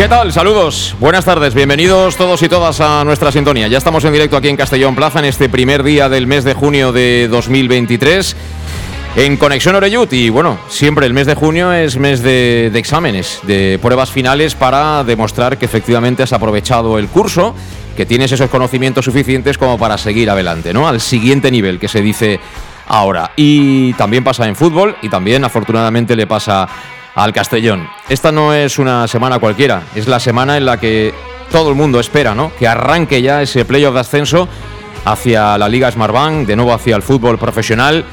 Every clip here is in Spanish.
¿Qué tal? Saludos, buenas tardes, bienvenidos todos y todas a nuestra sintonía. Ya estamos en directo aquí en Castellón Plaza en este primer día del mes de junio de 2023 en Conexión Oreyut y bueno, siempre el mes de junio es mes de, de exámenes, de pruebas finales para demostrar que efectivamente has aprovechado el curso, que tienes esos conocimientos suficientes como para seguir adelante, ¿no? Al siguiente nivel que se dice ahora. Y también pasa en fútbol y también afortunadamente le pasa al Castellón. Esta no es una semana cualquiera, es la semana en la que todo el mundo espera, ¿no? Que arranque ya ese playoff de ascenso hacia la Liga Smartbank, de nuevo hacia el fútbol profesional.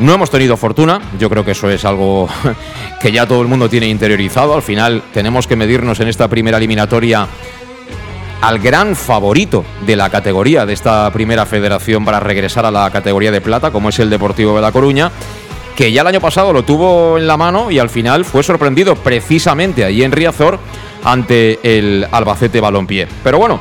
No hemos tenido fortuna, yo creo que eso es algo que ya todo el mundo tiene interiorizado. Al final tenemos que medirnos en esta primera eliminatoria al gran favorito de la categoría de esta primera federación para regresar a la categoría de plata, como es el Deportivo de La Coruña que ya el año pasado lo tuvo en la mano y al final fue sorprendido precisamente ahí en Riazor ante el Albacete Balompié. Pero bueno,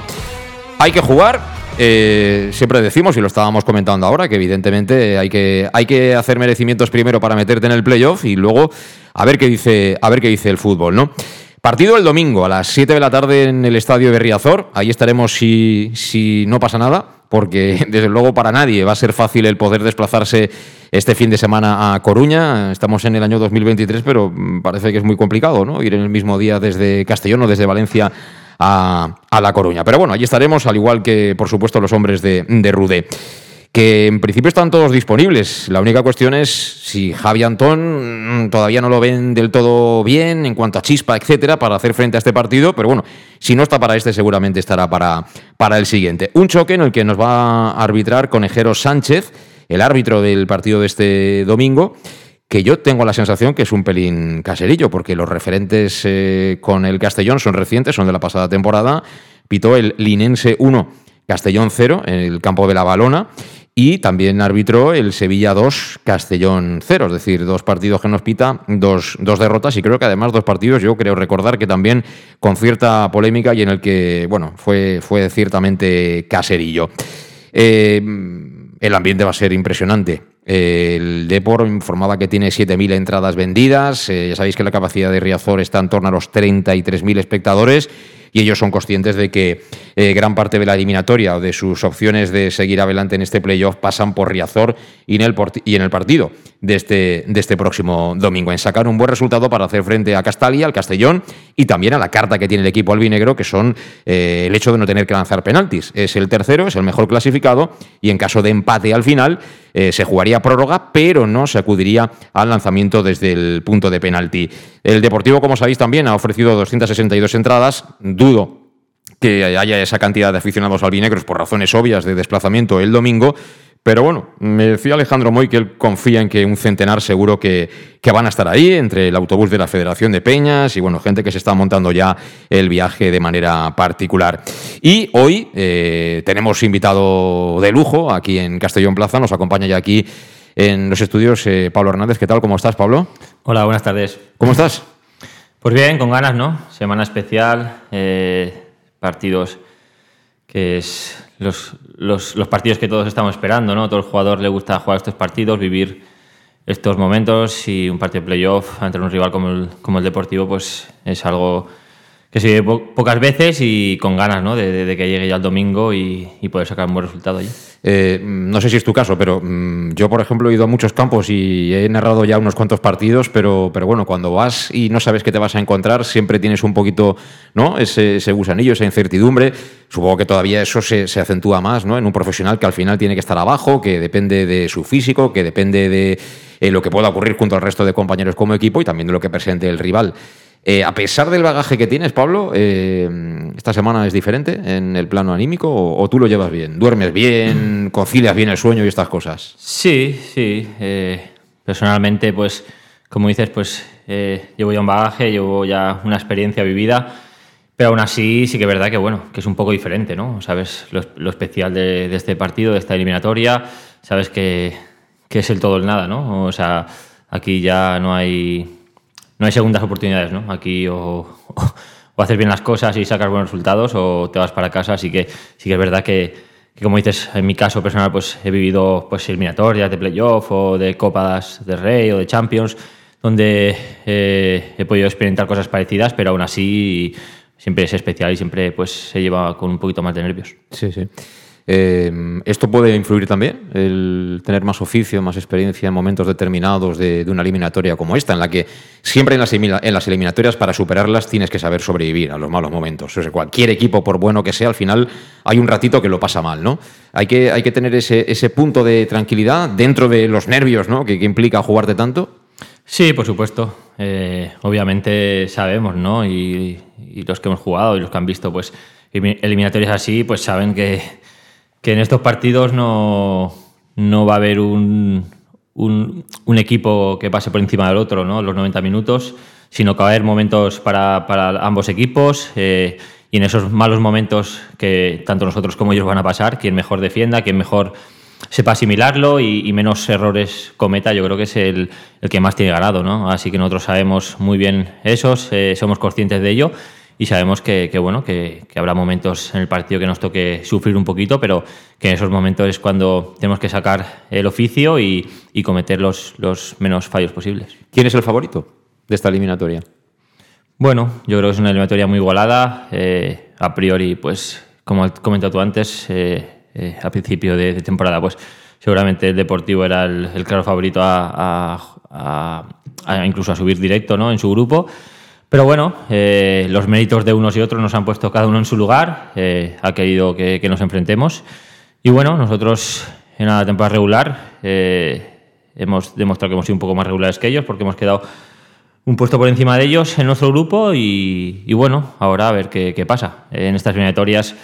hay que jugar. eh, siempre decimos, y lo estábamos comentando ahora, que evidentemente hay que, hay que hacer merecimientos primero para meterte en el playoff y luego a ver qué dice, a ver qué dice el fútbol, ¿no? Partido el domingo a las 7 de la tarde en el estadio de Riazor. Ahí estaremos si, no pasa nada, porque desde luego para nadie va a ser fácil el poder desplazarse este fin de semana a Coruña. Estamos en el año 2023, pero parece que es muy complicado, ¿no? Ir en el mismo día desde Castellón o desde Valencia a, a La Coruña. Pero bueno, allí estaremos, al igual que, por supuesto, los hombres de, de Rudé que en principio están todos disponibles. La única cuestión es si Javi Antón mm, todavía no lo ven del todo bien en cuanto a chispa, etcétera, para hacer frente a este partido. Pero bueno, si no está para este, seguramente estará para, para el siguiente. Un choque en el que nos va a arbitrar Conejero Sánchez, el árbitro del partido de este domingo que yo tengo la sensación que es un pelín caserillo, porque los referentes eh, con el Castellón son recientes, son de la pasada temporada. Pitó el Linense 1, Castellón 0, en el campo de la Balona. Y también arbitró el Sevilla 2, Castellón 0, es decir, dos partidos que nos pita, dos, dos, derrotas y creo que además dos partidos, yo creo recordar que también con cierta polémica y en el que, bueno, fue, fue ciertamente caserillo. Eh, el ambiente va a ser impresionante. El Depor informaba que tiene 7.000 entradas vendidas. Eh, ya sabéis que la capacidad de Riazor está en torno a los 33.000 espectadores y ellos son conscientes de que eh, gran parte de la eliminatoria o de sus opciones de seguir adelante en este playoff pasan por Riazor y en el, y en el partido de este, de este próximo domingo, en sacar un buen resultado para hacer frente a Castalia, al Castellón y también a la carta que tiene el equipo albinegro, que son eh, el hecho de no tener que lanzar penaltis. Es el tercero, es el mejor clasificado y en caso de empate al final eh, se jugaría prórroga, pero no se acudiría al lanzamiento desde el punto de penalti. El Deportivo, como sabéis, también ha ofrecido 262 entradas. Dudo que haya esa cantidad de aficionados albinegros por razones obvias de desplazamiento el domingo. Pero bueno, me decía Alejandro Moy que él confía en que un centenar seguro que, que, van a estar ahí, entre el autobús de la Federación de Peñas y bueno, gente que se está montando ya el viaje de manera particular. Y hoy eh, tenemos invitado de lujo aquí en Castellón Plaza, nos acompaña ya aquí en los estudios eh, Pablo Hernández. ¿Qué tal? ¿Cómo estás, Pablo? Hola, buenas tardes. ¿Cómo estás? Pues bien, con ganas, ¿no? Semana especial, eh, partidos que es los, los, los, partidos que todos estamos esperando, ¿no? A todo el jugador le gusta jugar estos partidos, vivir estos momentos y un partido de playoff ante un rival como el, como el Deportivo, pues es algo que se vive po pocas veces y con ganas, ¿no? De, de, de, que llegue ya el domingo y, y poder sacar un buen resultado allí. Eh, no sé si es tu caso, pero mm, yo, por ejemplo, he ido a muchos campos y he narrado ya unos cuantos partidos, pero, pero bueno, cuando vas y no sabes qué te vas a encontrar, siempre tienes un poquito, ¿no? Ese, gusanillo, esa incertidumbre. Supongo que todavía eso se, acentúa más, ¿no? En un profesional que al final tiene que estar abajo, que depende de su físico, que depende de eh, lo que pueda ocurrir junto al resto de compañeros como equipo y también de lo que presente el rival. Eh, a pesar del bagaje que tienes, Pablo, eh, ¿esta semana es diferente en el plano anímico o, tú lo llevas bien? ¿Duermes bien? ¿Concilias bien el sueño y estas cosas? Sí, sí. Eh, personalmente, pues, como dices, pues llevo ya un bagaje, llevo ya una experiencia vivida, pero aún así sí que es verdad que, bueno, que es un poco diferente, ¿no? Sabes lo, especial de, este partido, de esta eliminatoria, sabes que, que es el todo el nada, ¿no? O sea, aquí ya no hay no hay segundas oportunidades, ¿no? Aquí o, haces bien las cosas y sacas buenos resultados o te vas para casa, así que sí que es verdad que, como dices, en mi caso personal, pues he vivido pues eliminatorias de playoff o de Copas de Rey o de Champions, donde eh, he podido experimentar cosas parecidas, pero aún así siempre es especial y siempre pues se lleva con un poquito más de nervios. Sí, sí. Em, ¿Esto puede influir también, el tener más oficio, más experiencia en momentos determinados de, una eliminatoria como esta, en la que siempre en las, eliminatorias para superarlas tienes que saber sobrevivir a los malos momentos? Cualquier equipo, por bueno que sea, al final hay un ratito que lo pasa mal, ¿no? Hay que, hay que tener ese, ese punto de tranquilidad dentro de los nervios ¿no? que, implica jugarte tanto. Sí, por supuesto. Eh, obviamente sabemos, ¿no? Y, y los que hemos jugado y los que han visto, pues, eliminatorias así, pues saben que que en estos partidos no, no va a haber un, un, equipo que pase por encima del otro, ¿no? Los 90 minutos, sino que va a haber momentos para, para ambos equipos eh, y en esos malos momentos que tanto nosotros como ellos van a pasar, quien mejor defienda, quien mejor sepa asimilarlo y, menos errores cometa, yo creo que es el, el, que más tiene ganado, ¿no? Así que nosotros sabemos muy bien esos, eh, somos conscientes de ello y sabemos que, bueno, que, habrá momentos en el partido que nos toque sufrir un poquito, pero que en esos momentos es cuando tenemos que sacar el oficio y, cometer los, los, menos fallos posibles. ¿Quién es el favorito de esta eliminatoria? Bueno, yo creo que es una eliminatoria muy igualada. Eh, a priori, pues, como has comentado tú antes, eh, eh, a principio de, temporada, pues seguramente el Deportivo era el, claro favorito a, a, incluso a subir directo ¿no? en su grupo. Pero bueno, eh, los méritos de unos y otros nos han puesto cada uno en su lugar, eh, ha querido que, nos enfrentemos. Y bueno, nosotros en la temporada regular eh, hemos demostrado que hemos sido un poco más regulares que ellos porque hemos quedado un puesto por encima de ellos en nuestro grupo y, bueno, ahora a ver qué, pasa. En estas eliminatorias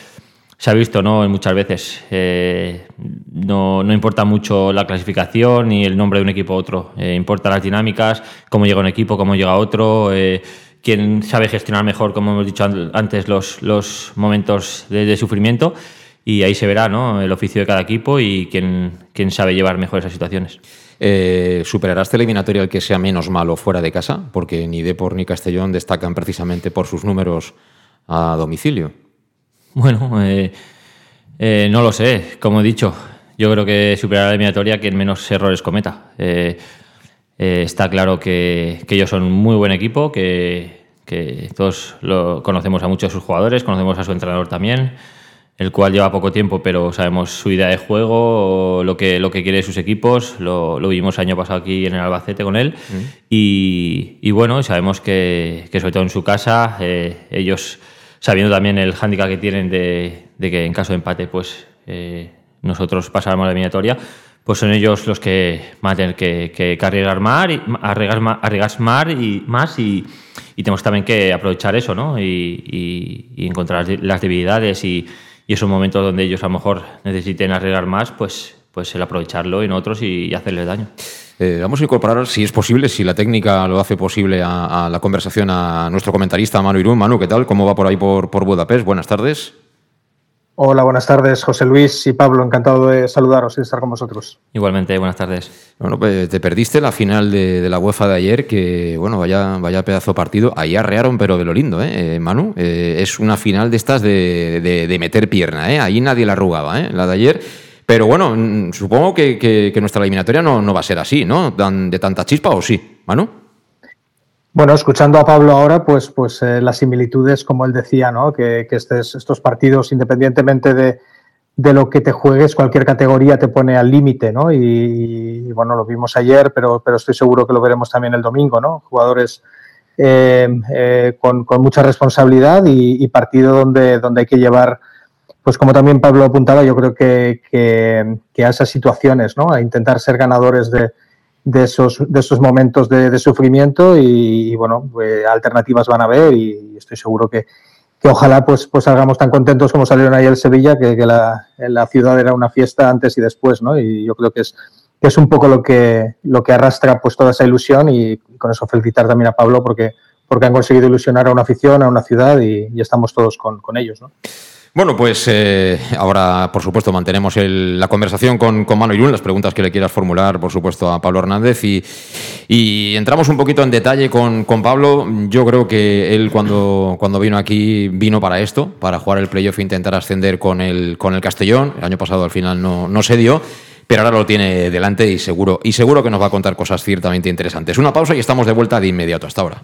se ha visto ¿no? muchas veces, no, no, importa mucho la clasificación ni el nombre de un equipo u otro, importa las dinámicas, cómo llega un equipo, cómo llega otro quien sabe gestionar mejor, como hemos dicho antes, los, los momentos de, sufrimiento y ahí se verá ¿no? el oficio de cada equipo y quién, quién sabe llevar mejor esas situaciones. Eh, ¿Superarás este eliminatorio el que sea menos malo fuera de casa? Porque ni Depor ni Castellón destacan precisamente por sus números a domicilio. Bueno, eh, eh, no lo sé. Como he dicho, yo creo que superará la eliminatoria quien menos errores cometa. Eh, está claro que, ellos son un muy buen equipo, que, todos lo, conocemos a muchos de sus jugadores, conocemos a su entrenador también, el cual lleva poco tiempo, pero sabemos su idea de juego, lo que, lo que quiere de sus equipos, lo, lo vimos año pasado aquí en el Albacete con él, mm. y, bueno, sabemos que, sobre todo en su casa, eh, ellos, sabiendo también el hándicap que tienen de, que en caso de empate, pues eh, nosotros pasáramos la eliminatoria, pues son ellos los que van a tener que, que, arriesgar más, y, arriesgar, más y más y, tenemos también que aprovechar eso, ¿no? Y, encontrar las debilidades y, esos momentos donde ellos a lo mejor necesiten arriesgar más, pues, pues el aprovecharlo en otros y, hacerles daño. Eh, vamos a incorporar, si es posible, si la técnica lo hace posible, a, la conversación a nuestro comentarista Manu Irún. Manu, ¿qué tal? ¿Cómo va por ahí por, por Budapest? Buenas tardes. Hola, buenas tardes, José Luis y Pablo. Encantado de saludaros y de estar con vosotros. Igualmente, buenas tardes. Bueno, pues te perdiste la final de, la UEFA de ayer, que, bueno, vaya, vaya pedazo partido. Ahí arrearon, pero de lo lindo, ¿eh, eh Manu? Eh, es una final de estas de, meter pierna, ¿eh? Ahí nadie la arrugaba, ¿eh? La de ayer. Pero bueno, mm, supongo que, nuestra eliminatoria no, no, va a ser así, ¿no? ¿De tanta chispa o sí, Manu? Bueno, escuchando a Pablo ahora, pues, pues eh, las similitudes, como él decía, ¿no? que, estos partidos, independientemente de, de lo que te juegues, cualquier categoría te pone al límite, ¿no? Y, bueno, lo vimos ayer, pero, pero estoy seguro que lo veremos también el domingo, ¿no? Jugadores eh, eh, con, mucha responsabilidad y, partido donde, donde hay que llevar, pues como también Pablo apuntaba, yo creo que, que, a esas situaciones, ¿no? A intentar ser ganadores de, de esos, de esos momentos de, sufrimiento y, bueno, pues, alternativas van a haber y estoy seguro que, que ojalá pues, pues salgamos tan contentos como salieron ahí el Sevilla, que, la, la, ciudad era una fiesta antes y después, ¿no? Y yo creo que es, que es un poco lo que, lo que arrastra pues toda esa ilusión y con eso felicitar también a Pablo porque, porque han conseguido ilusionar a una afición, a una ciudad y, y estamos todos con, con ellos, ¿no? Bueno, pues eh, ahora, por supuesto, mantenemos la conversación con, con Mano Irún, las preguntas que le quieras formular, por supuesto, a Pablo Hernández. Y, entramos un poquito en detalle con, Pablo. Yo creo que él, cuando, cuando vino aquí, vino para esto, para jugar el playoff e intentar ascender con el, con el Castellón. El año pasado, al final, no, no se dio pero ahora lo tiene delante y seguro, y seguro que nos va a contar cosas ciertamente interesantes. Una pausa y estamos de vuelta de inmediato hasta ahora.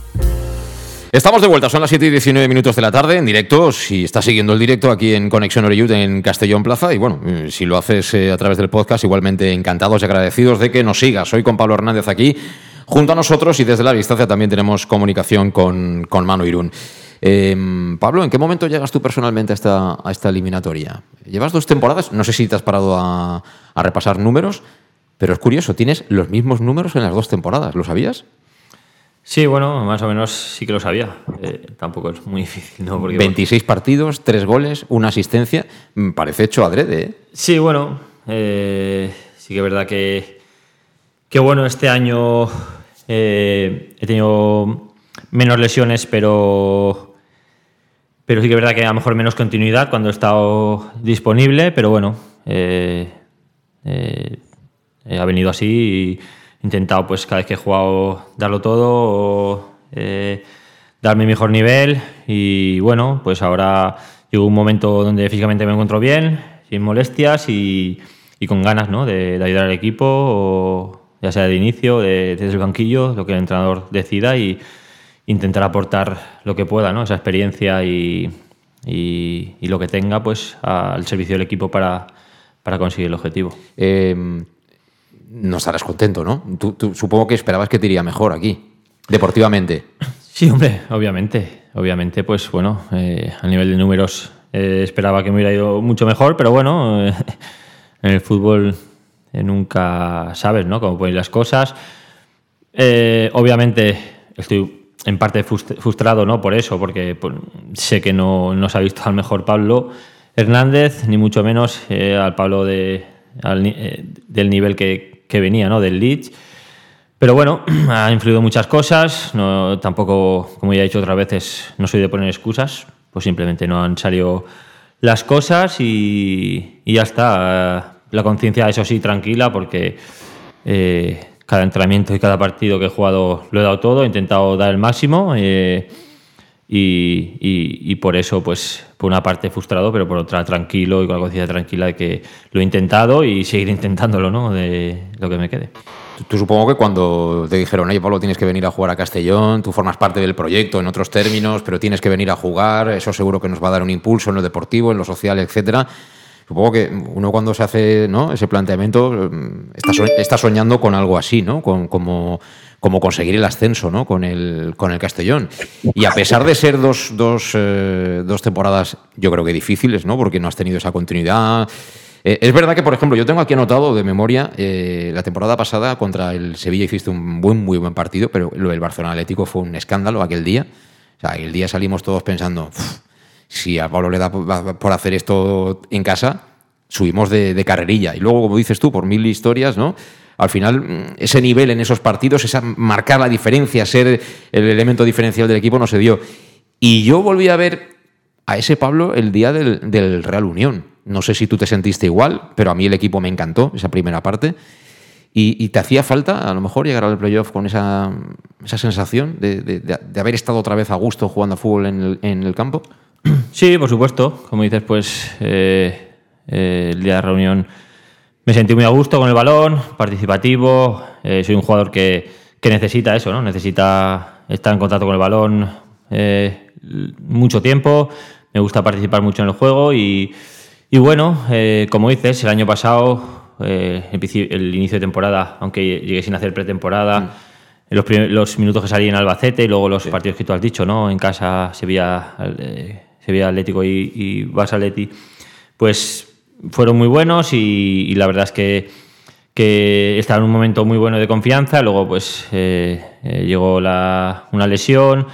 Estamos de vuelta, son las 7 y 19 minutos de la tarde en directo. Si estás siguiendo el directo aquí en Conexión Oreyud en Castellón Plaza, y bueno, eh, si lo haces eh, a través del podcast, igualmente encantados y agradecidos de que nos sigas. Soy con Pablo Hernández aquí, junto a nosotros, y desde la distancia también tenemos comunicación con, con Manu Irún. Eh, Pablo, ¿en qué momento llegas tú personalmente a esta, a esta eliminatoria? Llevas dos temporadas, no sé si te has parado a, a repasar números, Pero es curioso, tienes los mismos números en las dos temporadas, ¿lo sabías? Sí, bueno, más o menos sí que lo sabía. Eh, tampoco es muy difícil, ¿no? Porque, 26 partidos, 3 goles, una asistencia. Me parece hecho adrede, ¿eh? Sí, bueno. Eh, sí que es verdad que, que bueno, este año eh, he tenido menos lesiones, pero, pero sí que es verdad que a lo mejor menos continuidad cuando he estado disponible, pero bueno, ha venido así y intentado pues cada vez que he jugado darlo todo, eh, dar mi mejor nivel y bueno, pues ahora llegó un momento donde físicamente me encuentro bien, sin molestias y, y con ganas ¿no? de, ayudar al equipo, ya sea de inicio, de, desde el banquillo, lo que el entrenador decida y intentar aportar lo que pueda, ¿no? esa experiencia y, y, y lo que tenga pues al servicio del equipo para, para conseguir el objetivo. Eh, no estarás contento, ¿no? Supongo que esperabas que te iría mejor aquí, deportivamente. Sí, hombre, obviamente. Obviamente, pues bueno, eh, a nivel de números eh, esperaba que me hubiera ido mucho mejor, pero bueno, eh, en el fútbol nunca sabes, ¿no? Cómo pueden las cosas. obviamente estoy en parte frustrado, ¿no? Por eso, porque sé que no, no, se ha visto al mejor Pablo Hernández, ni mucho menos al Pablo de, del nivel que, que venía ¿no? del Leeds. Pero bueno, ha influido muchas cosas. No, tampoco, como ya he dicho otras veces, no soy de poner excusas. Pues simplemente no han salido las cosas y, ya está. La conciencia, eso sí, tranquila, porque eh, cada entrenamiento y cada partido que he jugado lo he dado todo, he intentado dar el máximo. Eh, y, por eso, pues, por una parte frustrado, pero por otra tranquilo y con la conciencia tranquila de que lo he intentado y seguir intentándolo, ¿no? De lo que me quede. Tú, supongo que cuando te dijeron, oye, Pablo, tienes que venir a jugar a Castellón, tú formas parte del proyecto en otros términos, pero tienes que venir a jugar, eso seguro que nos va a dar un impulso en lo deportivo, en lo social, etcétera. Supongo que uno cuando se hace ese planteamiento mm, está, soñando con algo así, ¿no? Con, como conseguir el ascenso ¿no? con, el, Castellón. Y a pesar de ser eh, dos temporadas, yo creo que difíciles, ¿no? porque no has tenido esa continuidad. Eh, es verdad que, por ejemplo, yo tengo aquí anotado de memoria, eh, la temporada pasada contra el Sevilla hiciste un buen, muy buen partido, pero lo del Barcelona Atlético fue un escándalo aquel día. O sea, aquel día salimos todos pensando, si a Pablo le da por hacer esto en casa, subimos de, carrerilla. Y luego, como dices tú, por mil historias, ¿no? al final mm, ese nivel en esos partidos, esa marcar la diferencia, ser el elemento diferencial del equipo no se dio. Y yo volví a ver a ese Pablo el día del, Real Unión. No sé si tú te sentiste igual, pero a mí el equipo me encantó, esa primera parte. Y, te hacía falta, a lo mejor, llegar al playoff con esa, esa sensación de, haber estado otra vez a gusto jugando a fútbol en el, campo. Sí, por supuesto. Como dices, pues eh, eh, el día de reunión me sentí muy a gusto con el balón, participativo. Eh, soy un jugador que, necesita eso, ¿no? Necesita estar en contacto con el balón eh, mucho tiempo. Me gusta participar mucho en el juego y, bueno, como dices, el año pasado, el inicio de temporada, aunque llegué sin hacer pretemporada, mm. los, los, minutos que salí en Albacete y luego los partidos que tú has dicho, ¿no? En casa Sevilla, Sevilla Atlético y, y Barça Atleti, pues fueron muy buenos y, la verdad es que, que, estaba en un momento muy bueno de confianza. Luego, pues eh, eh, llegó una lesión,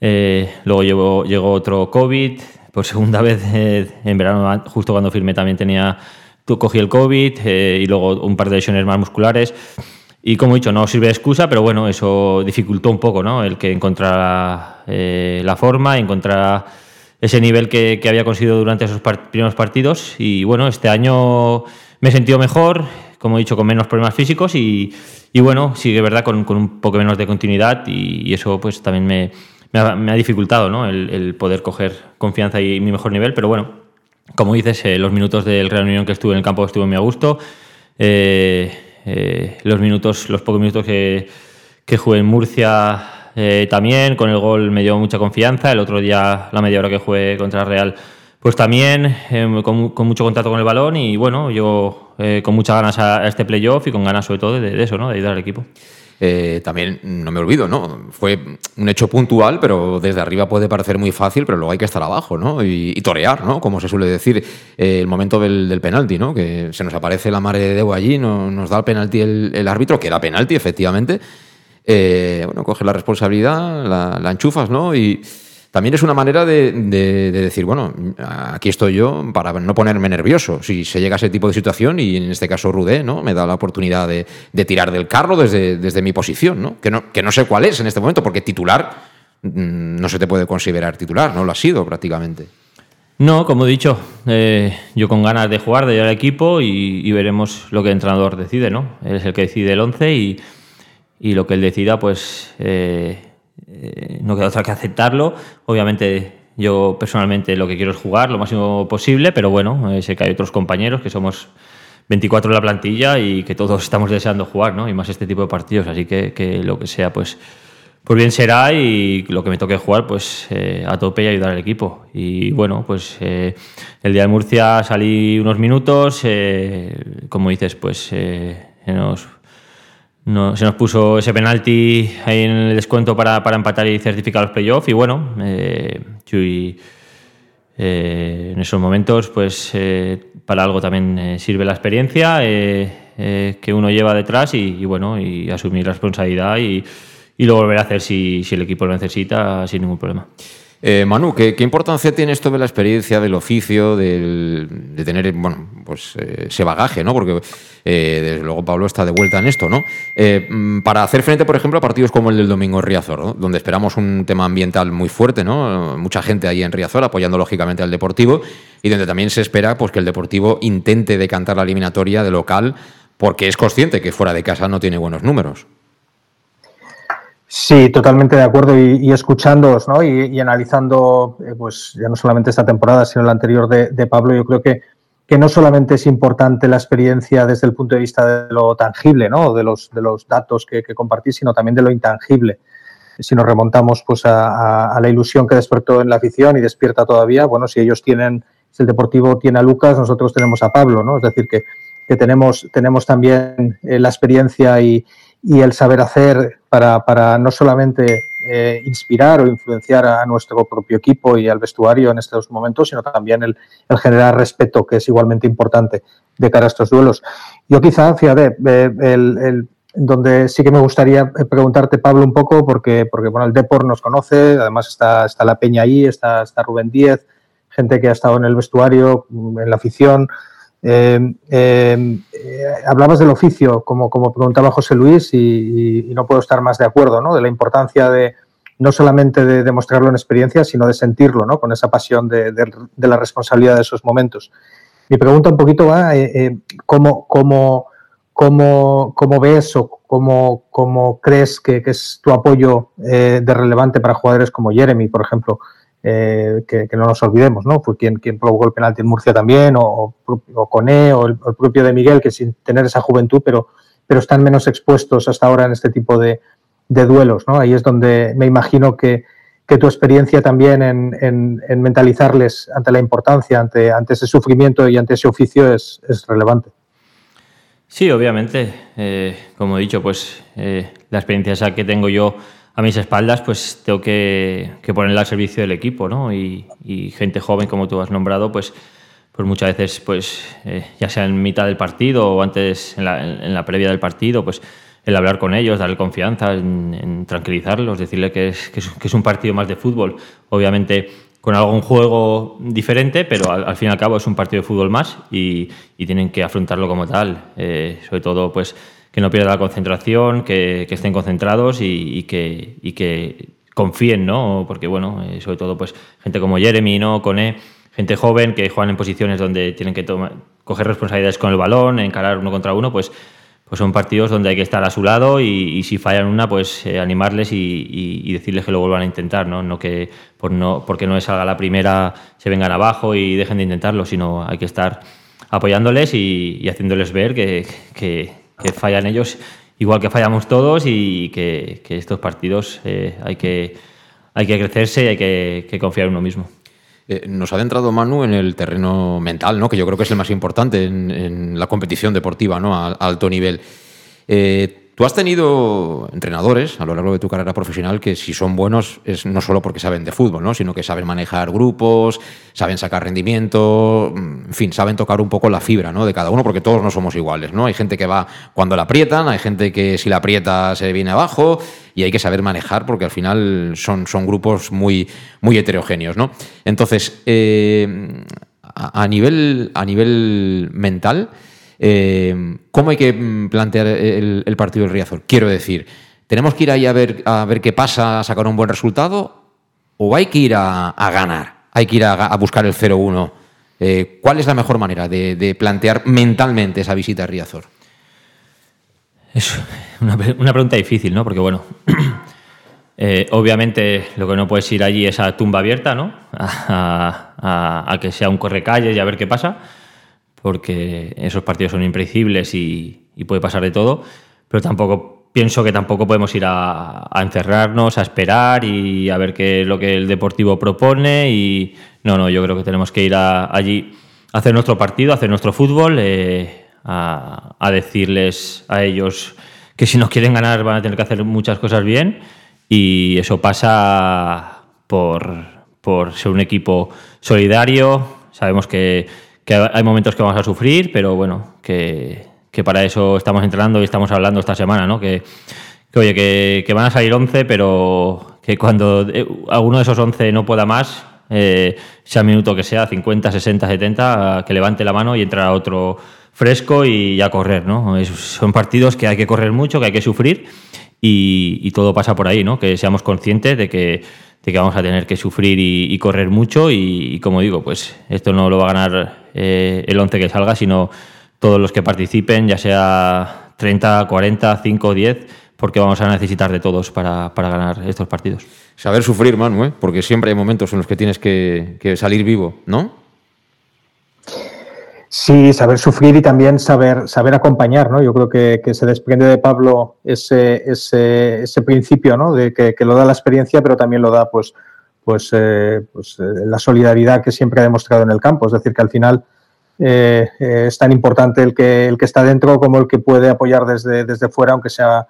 eh, luego llegó, llegó, otro COVID. Por segunda vez en verano, justo cuando firmé, también tenía cogí el COVID y luego un par de lesiones más musculares. Y como he dicho, no sirve de excusa, pero bueno, eso dificultó un poco ¿no? el que encontrara la forma, encontrara ese nivel que, había conseguido durante esos primeros partidos. Y bueno, este año me he sentido mejor, como he dicho, con menos problemas físicos y, bueno, sí que verdad, con, un poco menos de continuidad y, eso pues también me, ha, dificultado ¿no? el, poder coger confianza y mi mejor nivel, pero bueno, como dices, eh, los minutos del Real Unión que estuve en el campo estuve muy a gusto. Eh, eh, los minutos, los pocos minutos que, que jugué en Murcia eh, también, con el gol me dio mucha confianza. El otro día, la media hora que jugué contra Real, pues también eh, con, mucho contacto con el balón y bueno, yo eh, con muchas ganas a, este playoff y con ganas sobre todo de, eso, ¿no? de ayudar al equipo. eh, también no me olvido, ¿no? Fue un hecho puntual, pero desde arriba puede parecer muy fácil, pero luego hay que estar abajo, ¿no? Y, torear, ¿no? Como se suele decir, eh, el momento del, penalti, ¿no? Que se nos aparece la madre de Debo allí, no, nos da el penalti el, árbitro, que da penalti, efectivamente. Eh, bueno, coge la responsabilidad, la, la enchufas, ¿no? Y también es una manera de, decir, bueno, aquí estoy yo para no ponerme nervioso. Si se llega a ese tipo de situación, y en este caso Rudé, ¿no? Me da la oportunidad de, tirar del carro desde, desde mi posición, ¿no? Que, ¿no? que no sé cuál es en este momento, porque titular mm, no se te puede considerar titular, no lo ha sido prácticamente. No, como he dicho, eh, yo con ganas de jugar, de ir al equipo y, veremos lo que el entrenador decide, ¿no? Él es el que decide el 11 y, y lo que él decida, pues eh, eh, no queda otra que aceptarlo. Obviamente yo personalmente lo que quiero es jugar lo máximo posible, pero bueno, eh, sé que hay otros compañeros que somos 24 en la plantilla y que todos estamos deseando jugar, ¿no? Y más este tipo de partidos, así que, lo que sea, pues, pues bien será y lo que me toque jugar, pues eh, a tope y ayudar al equipo. Y bueno, pues el día de Murcia salí unos minutos, como dices, pues nos no, se nos puso ese penalti ahí en el descuento para, para empatar y certificar los playoffs. Y bueno, eh, eh, en esos momentos, pues eh, para algo también sirve la experiencia que uno lleva detrás y, bueno, y asumir responsabilidad y, y lo volver a hacer si, si el equipo lo necesita sin ningún problema. Eh, Manu, ¿qué, importancia tiene esto de la experiencia, del oficio, de tener bueno, pues, eh, ese bagaje, ¿no? Porque eh, desde luego Pablo está de vuelta en esto, ¿no? Mm, para hacer frente, por ejemplo, a partidos como el del domingo en Riazor, donde esperamos un tema ambiental muy fuerte, ¿no? Mucha gente ahí en Riazor apoyando lógicamente al Deportivo y donde también se espera pues, que el Deportivo intente decantar la eliminatoria de local porque es consciente que fuera de casa no tiene buenos números. Sí, totalmente de acuerdo y, y escuchándoos ¿no? y, analizando eh, pues ya no solamente esta temporada, sino la anterior de, Pablo, yo creo que, que, no solamente es importante la experiencia desde el punto de vista de lo tangible, ¿no? de, los, de los datos que, compartís, sino también de lo intangible. Si nos remontamos pues, a, la ilusión que despertó en la afición y despierta todavía, bueno, si ellos tienen, si el Deportivo tiene a Lucas, nosotros tenemos a Pablo, ¿no? es decir, que, que tenemos, tenemos también eh, la experiencia y, y el saber hacer para, para no solamente eh, inspirar o influenciar a nuestro propio equipo y al vestuario en estos momentos, sino también el, generar respeto, que es igualmente importante de cara a estos duelos. Yo quizá, fíjate, eh, el, el, donde sí que me gustaría preguntarte, Pablo, un poco, porque, porque bueno, el Depor nos conoce, además está, está la Peña ahí, está, está Rubén Díez, gente que ha estado en el vestuario, en la afición, Em, em, eh, hablabas del oficio, como, como preguntaba José Luis, y, no puedo estar más de acuerdo, ¿no? De la importancia de no solamente de demostrarlo en experiencia, sino de sentirlo, ¿no? Con esa pasión de, la responsabilidad de esos momentos. Mi pregunta un poquito va, eh, eh, ¿cómo, cómo, ves o cómo, crees que, es tu apoyo de relevante para jugadores como Jeremy, por ejemplo? Eh, que, no nos olvidemos, ¿no? Fue quien, quien provocó el penalti en Murcia también, o, o o el, propio de Miguel, que sin tener esa juventud, pero, pero están menos expuestos hasta ahora en este tipo de, duelos, ¿no? Ahí es donde me imagino que, tu experiencia también en, mentalizarles ante la importancia, ante, ante ese sufrimiento y ante ese oficio es, relevante. Sí, obviamente. Eh, como he dicho, pues eh, la experiencia esa que tengo yo a mis espaldas, pues tengo que, ponerla al servicio del equipo, ¿no? Y, gente joven, como tú has nombrado, pues, pues muchas veces, pues eh, ya sea en mitad del partido o antes, en la, previa del partido, pues el hablar con ellos, darle confianza, tranquilizarlos, decirle que es, que es, un partido más de fútbol. Obviamente con algún juego diferente, pero al, fin y al cabo es un partido de fútbol más y, tienen que afrontarlo como tal. Eh, sobre todo, pues que no pierdan la concentración, que, estén concentrados y, que, que, confíen, ¿no? Porque, bueno, eh, sobre todo, pues, gente como Jeremy, ¿no? Cone, gente joven que juegan en posiciones donde tienen que tomar, coger responsabilidades con el balón, encarar uno contra uno, pues, pues son partidos donde hay que estar a su lado y, si fallan una, pues eh, animarles y, decirles que lo vuelvan a intentar, ¿no? No que por no, porque no les salga la primera se vengan abajo y dejen de intentarlo, sino hay que estar apoyándoles y, haciéndoles ver que fallan ellos igual que fallamos todos y que, estos partidos eh, hay, que, hay que crecerse y hay que, confiar en uno mismo. Eh, nos ha adentrado Manu en el terreno mental, ¿no? que yo creo que es el más importante en, la competición deportiva ¿no? a, alto nivel. Eh, Tú has tenido entrenadores a lo largo de tu carrera profesional que si son buenos es no solo porque saben de fútbol, ¿no? sino que saben manejar grupos, saben sacar rendimiento, en fin, saben tocar un poco la fibra ¿no? de cada uno, porque todos no somos iguales. ¿no? Hay gente que va cuando la aprietan, hay gente que si la aprieta se viene abajo y hay que saber manejar porque al final son, son grupos muy, muy heterogéneos. ¿no? Entonces, eh, a, nivel, a nivel mental, eh, ¿Cómo hay que mm, plantear el, partido del Riazor? Quiero decir, ¿tenemos que ir ahí a ver, a ver qué pasa, a sacar un buen resultado? ¿O hay que ir a, ganar? ¿Hay que ir a, buscar el 0-1? Eh, ¿Cuál es la mejor manera de, plantear mentalmente esa visita a Riazor? Es una, pregunta difícil, ¿no? Porque, bueno, eh, obviamente lo que no puedes ir allí es a tumba abierta, ¿no? A, a que sea un correcalles y a ver qué pasa porque esos partidos son impredecibles y, puede pasar de todo, pero tampoco pienso que tampoco podemos ir a, encerrarnos, a esperar y a ver qué es lo que el Deportivo propone y no, no, yo creo que tenemos que ir allí a hacer nuestro partido, a hacer nuestro fútbol, eh, a, decirles a ellos que si nos quieren ganar van a tener que hacer muchas cosas bien y eso pasa por, por ser un equipo solidario, sabemos que hay momentos que vamos a sufrir, pero bueno, que, para eso estamos entrenando y estamos hablando esta semana, ¿no? Que, oye, que, van a salir 11, pero que cuando eh, alguno de esos 11 no pueda más, eh, sea minuto que sea, 50, 60, 70, que levante la mano y entra otro fresco y a correr, ¿no? son partidos que hay que correr mucho, que hay que sufrir y, todo pasa por ahí, ¿no? Que seamos conscientes de que, de que vamos a tener que sufrir y, correr mucho y, como digo, pues esto no lo va a ganar eh, el 11 que salga, sino todos los que participen, ya sea 30, 40, 5, 10, porque vamos a necesitar de todos para, ganar estos partidos. Saber sufrir, Manu, ¿eh? porque siempre hay momentos en los que tienes que, salir vivo, ¿no? Sí, saber sufrir y también saber, saber acompañar, ¿no? Yo creo que, se desprende de Pablo ese, ese, ese principio, ¿no? De que, lo da la experiencia, pero también lo da, pues, pues, eh, pues eh, la solidaridad que siempre ha demostrado en el campo. Es decir, que al final eh, es tan importante el que, el que está dentro como el que puede apoyar desde, desde fuera, aunque sea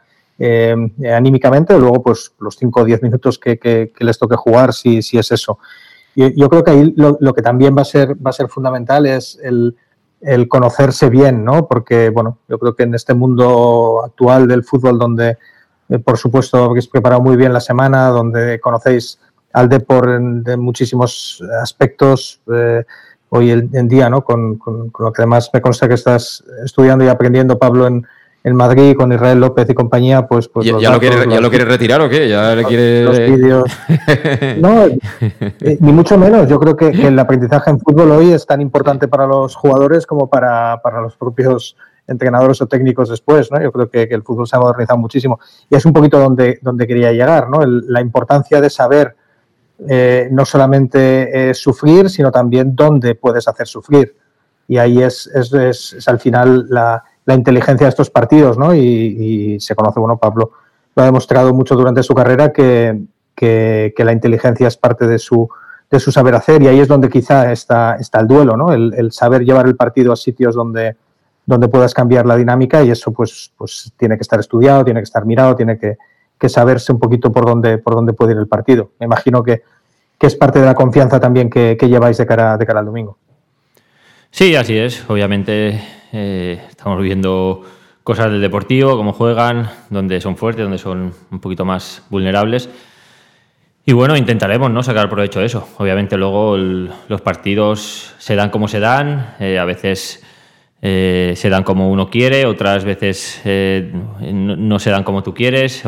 anímicamente. Luego, pues los 5 o 10 minutos que, les toque jugar, si, si es eso. Y yo creo que ahí lo, que también va a ser, va a ser fundamental es el, el conocerse bien, ¿no? Porque, bueno, yo creo que en este mundo actual del fútbol, donde por supuesto habéis preparado muy bien la semana, donde conocéis al deporte de muchísimos aspectos eh, hoy en día, ¿no? Con, lo que además me consta que estás estudiando y aprendiendo, Pablo, en, en Madrid con Israel López y compañía, pues... pues ¿Ya, lo, quiere, retirar o qué? ¿Ya le quiere...? Los vídeos... no, eh, ni mucho menos. Yo creo que, el aprendizaje en fútbol hoy es tan importante para los jugadores como para, para los propios entrenadores o técnicos después, ¿no? Yo creo que, el fútbol se ha modernizado muchísimo. Y es un poquito donde, donde quería llegar, ¿no? la importancia de saber eh, no solamente eh, sufrir, sino también dónde puedes hacer sufrir. Y ahí es, es, al final la, inteligencia de estos partidos, ¿no? Y, se conoce, bueno, Pablo lo ha demostrado mucho durante su carrera que, la inteligencia es parte de su, de su saber hacer y ahí es donde quizá está, está el duelo, ¿no? El, saber llevar el partido a sitios donde, donde puedas cambiar la dinámica y eso pues, pues tiene que estar estudiado, tiene que estar mirado, tiene que, que saberse un poquito por dónde, por dónde puede ir el partido. Me imagino que, es parte de la confianza también que, lleváis de cara, de cara al domingo. Sí, así es. Obviamente eh, estamos viendo cosas del deportivo, cómo juegan, dónde son fuertes, dónde son un poquito más vulnerables. Y bueno, intentaremos ¿no? sacar provecho de eso. Obviamente luego los partidos se dan como se dan, eh, a veces eh, se dan como uno quiere, otras veces no, se dan como tú quieres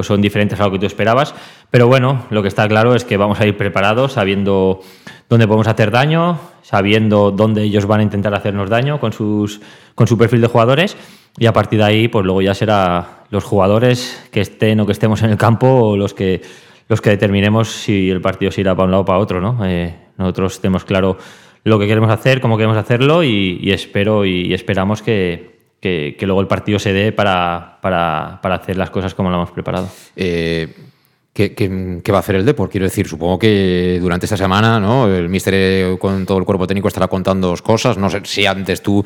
son diferentes a lo que tú esperabas. Pero bueno, lo que está claro es que vamos a ir preparados, sabiendo dónde podemos hacer daño, sabiendo dónde ellos van a intentar hacernos daño con, sus, con su perfil de jugadores. Y a partir de ahí, pues luego ya será los jugadores que estén o que estemos en el campo o los que, los que determinemos si el partido se irá para un lado o para otro. ¿no? Eh, nosotros tenemos claro lo que queremos hacer, cómo queremos hacerlo y, espero y esperamos que, luego el partido se dé para, hacer las cosas como lo hemos preparado. Eh, ¿qué, va a hacer el Depor? Quiero decir, supongo que durante esta semana ¿no? el míster con todo el cuerpo técnico estará contando cosas. No sé si antes tú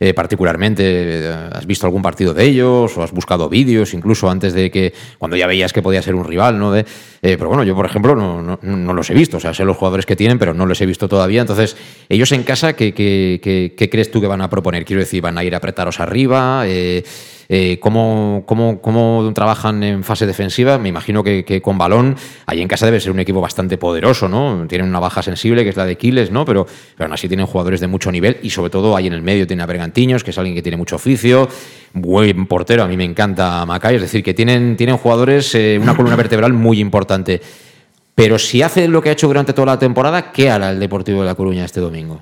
eh, particularmente? Eh, ¿Has visto algún partido de ellos o has buscado vídeos incluso antes de que, cuando ya veías que podía ser un rival, ¿no? De, pero bueno, yo por ejemplo no, no, los he visto, o sea, sé los jugadores que tienen, pero no los he visto todavía. Entonces, ellos en casa, ¿qué, qué, qué, crees tú que van a proponer? Quiero decir, ¿van a ir a apretaros arriba? Eh, ¿cómo, cómo, trabajan en fase defensiva? Me imagino que, con balón, ahí en casa debe ser un equipo bastante poderoso, ¿no? Tienen una baja sensible que es la de Quiles, ¿no? Pero, pero aún así tienen jugadores de mucho nivel y sobre todo ahí en el medio tiene a Bergantiños, que es alguien que tiene mucho oficio, buen portero, a mí me encanta Macay, es decir, que tienen, tienen jugadores, eh, una columna vertebral muy importante. Pero si hace lo que ha hecho durante toda la temporada, ¿qué hará el Deportivo de La Coruña este domingo?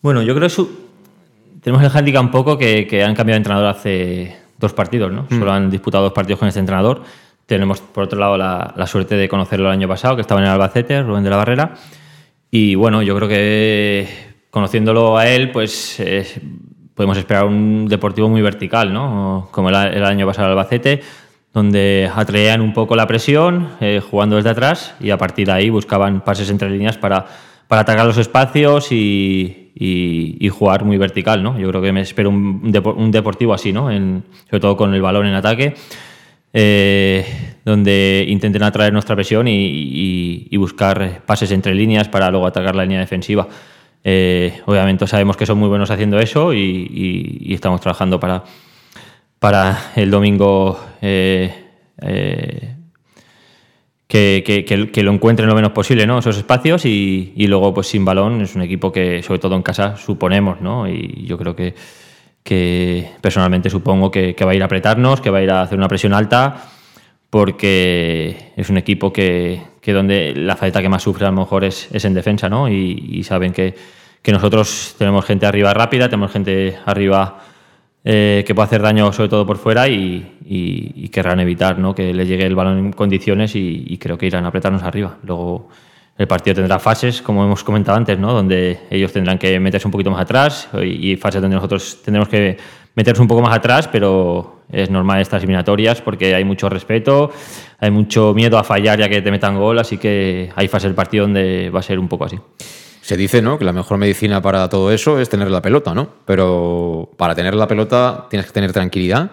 Bueno, yo creo que su, tenemos el handicap un poco que, han cambiado de entrenador hace dos partidos, ¿no? Mm. Solo han disputado dos partidos con este entrenador. Tenemos, por otro lado, la, suerte de conocerlo el año pasado, que estaba en el Albacete, Rubén de la Barrera. Y bueno, yo creo que conociéndolo a él, pues podemos esperar un deportivo muy vertical, ¿no? Como el, año pasado el Albacete, donde atraían un poco la presión, eh, jugando desde atrás, y a partir de ahí buscaban pases entre líneas para, para atacar los espacios y, y, jugar muy vertical, ¿no? Yo creo que me espero un, deportivo así, ¿no? sobre todo con el balón en ataque, eh, donde intenten atraer nuestra presión y, buscar pases entre líneas para luego atacar la línea defensiva. Eh, obviamente sabemos que son muy buenos haciendo eso y, estamos trabajando para, para el domingo eh, que, lo encuentren lo menos posible, ¿no? Esos espacios y, luego, pues sin balón, es un equipo que, sobre todo en casa, suponemos, ¿no? Y yo creo que, que personalmente supongo que, va a ir a apretarnos, que va a ir a hacer una presión alta, porque es un equipo que, donde la falta que más sufre a lo mejor es, en defensa, ¿no? Y, saben que, que nosotros tenemos gente arriba rápida, tenemos gente arriba eh, que puede hacer daño sobre todo por fuera y, querrán evitar ¿no? que le llegue el balón en condiciones y, creo que irán a apretarnos arriba. Luego el partido tendrá fases, como hemos comentado antes, ¿no? donde ellos tendrán que meterse un poquito más atrás y, fases donde nosotros tendremos que meterse un poco más atrás, pero es normal estas eliminatorias porque hay mucho respeto, hay mucho miedo a fallar ya que te metan gol, así que hay fases del partido donde va a ser un poco así. Se dice, ¿no? Que la mejor medicina para todo eso es tener la pelota, ¿no? Pero para tener la pelota tienes que tener tranquilidad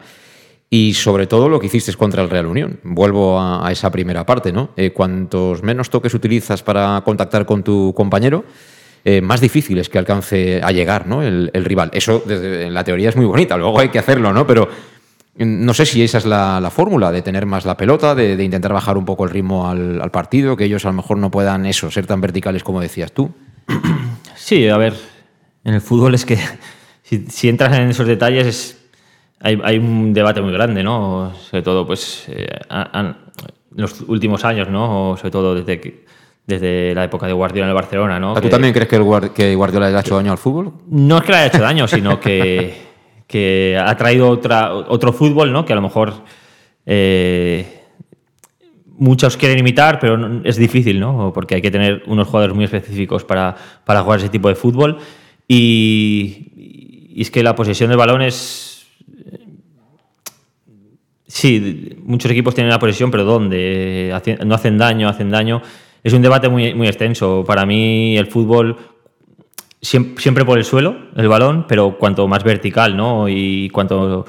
y sobre todo lo que hiciste contra el Real Unión. Vuelvo a, esa primera parte, ¿no? Eh, cuantos menos toques utilizas para contactar con tu compañero, eh, más difícil es que alcance a llegar, ¿no? El, rival. Eso en la teoría es muy bonita, luego hay que hacerlo, ¿no? Pero mm, no sé si esa es la, fórmula, de tener más la pelota, de, intentar bajar un poco el ritmo al, al, partido, que ellos a lo mejor no puedan eso, ser tan verticales como decías tú. Sí, a ver, en el fútbol es que si, entras en esos detalles es, hay, un debate muy grande, ¿no? Sobre todo, pues, en eh, los últimos años, ¿no? sobre todo desde desde la época de Guardiola en el Barcelona, ¿no? ¿Tú también crees que, el, que Guardiola le ha hecho daño al fútbol? No es que le haya hecho daño, sino que, que ha traído otra, otro fútbol, ¿no? Que a lo mejor eh, muchos quieren imitar, pero es difícil, ¿no? Porque hay que tener unos jugadores muy específicos para, para jugar ese tipo de fútbol. Y, es que la posesión del balón es. Sí, muchos equipos tienen la posesión, pero ¿dónde? No hacen daño, hacen daño. Es un debate muy, muy extenso. Para mí, el fútbol siempre, por el suelo, el balón, pero cuanto más vertical, ¿no? Y cuanto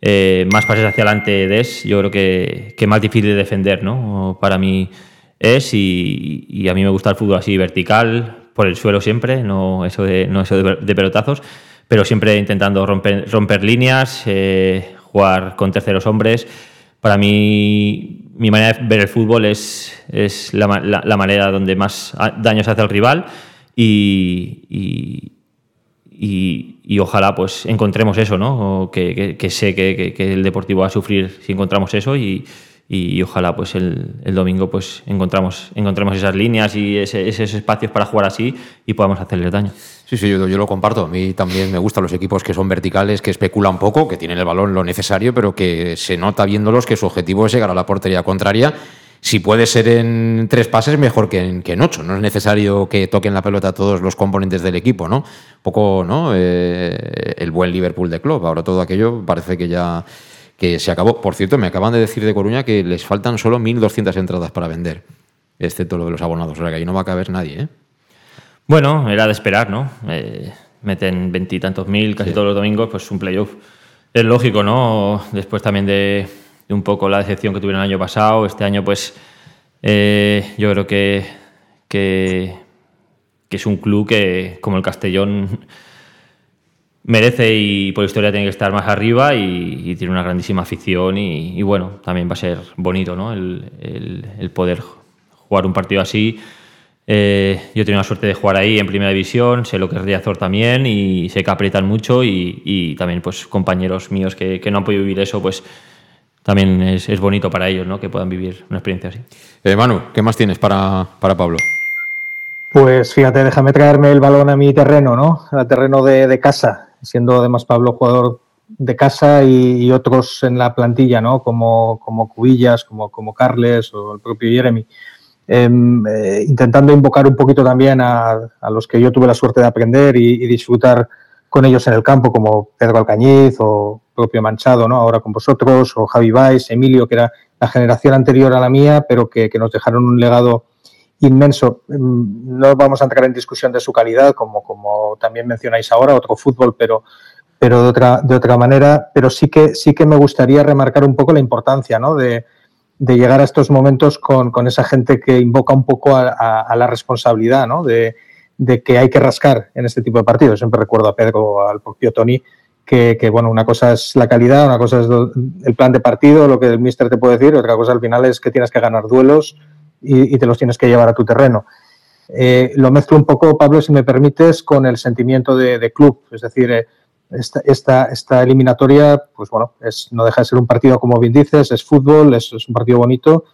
eh, más pases hacia adelante des, yo creo que, que, más difícil de defender, ¿no? Para mí es, y, a mí me gusta el fútbol así, vertical, por el suelo siempre, no eso de, no eso de, pelotazos, pero siempre intentando romper, romper líneas, eh, jugar con terceros hombres. Para mí, mi manera de ver el fútbol es, es la, la, manera donde más daño se hace al rival y y, ojalá pues encontremos eso, ¿no? que, sé que, el Deportivo va a sufrir si encontramos eso y, ojalá pues el, domingo pues encontramos, encontremos esas líneas y esos espacios para jugar así y podamos hacerles daño. Sí, sí, yo, yo, lo comparto. A mí también me gustan los equipos que son verticales, que especulan poco, que tienen el balón lo necesario, pero que se nota viéndolos que su objetivo es llegar a la portería contraria si puede ser en tres pases, mejor que en, que en ocho. No es necesario que toquen la pelota todos los componentes del equipo, ¿no? poco, ¿no? Eh, el buen Liverpool de club. Ahora todo aquello parece que ya que se acabó. Por cierto, me acaban de decir de Coruña que les faltan solo 1.200 entradas para vender, excepto lo de los abonados. O sea que ahí no va a caber nadie, ¿eh? Bueno, era de esperar, ¿no? Eh, meten veintitantos mil casi todos los domingos, pues un playoff. Es lógico, ¿no? Después también de, un poco la decepción que tuvieron el año pasado, este año pues eh, yo creo que, que, es un club que, como el Castellón, merece y por historia tiene que estar más arriba y, tiene una grandísima afición y, bueno, también va a ser bonito, ¿no? el poder jugar un partido así eh, yo he tenido la suerte de jugar ahí en primera división, sé lo que es Riazor también y sé que aprietan mucho y, también pues compañeros míos que, no han podido vivir eso, pues también es, bonito para ellos, ¿no? Que puedan vivir una experiencia así. Eh, Manu, ¿qué más tienes para, para, Pablo? Pues fíjate, déjame traerme el balón a mi terreno, ¿no? Al terreno de, casa, siendo además Pablo jugador de casa y, otros en la plantilla, ¿no? Como, como Cubillas, como, como Carles o el propio Jeremy. Em, eh, intentando invocar un poquito también a, los que yo tuve la suerte de aprender y, disfrutar con ellos en el campo, como Pedro Alcañiz o propio Manchado, ¿no? ahora con vosotros, o Javi Valls, Emilio, que era la generación anterior a la mía, pero que, nos dejaron un legado inmenso. Em, no vamos a entrar en discusión de su calidad, como, como también mencionáis ahora, otro fútbol, pero, pero de, otra, de otra manera. Pero sí que, sí que me gustaría remarcar un poco la importancia ¿no? de, de llegar a estos momentos con, con esa gente que invoca un poco a, la responsabilidad, ¿no? De, de, que hay que rascar en este tipo de partidos. Siempre recuerdo a Pedro o al propio Tony que, que, bueno, una cosa es la calidad, una cosa es el plan de partido, lo que el míster te puede decir, otra cosa al final es que tienes que ganar duelos y, te los tienes que llevar a tu terreno. Eh, lo mezclo un poco, Pablo, si me permites, con el sentimiento de, club, es decir, eh, esta, esta, eliminatoria, pues bueno, es, no deja de ser un partido, como bien dices, es fútbol, es, un partido bonito,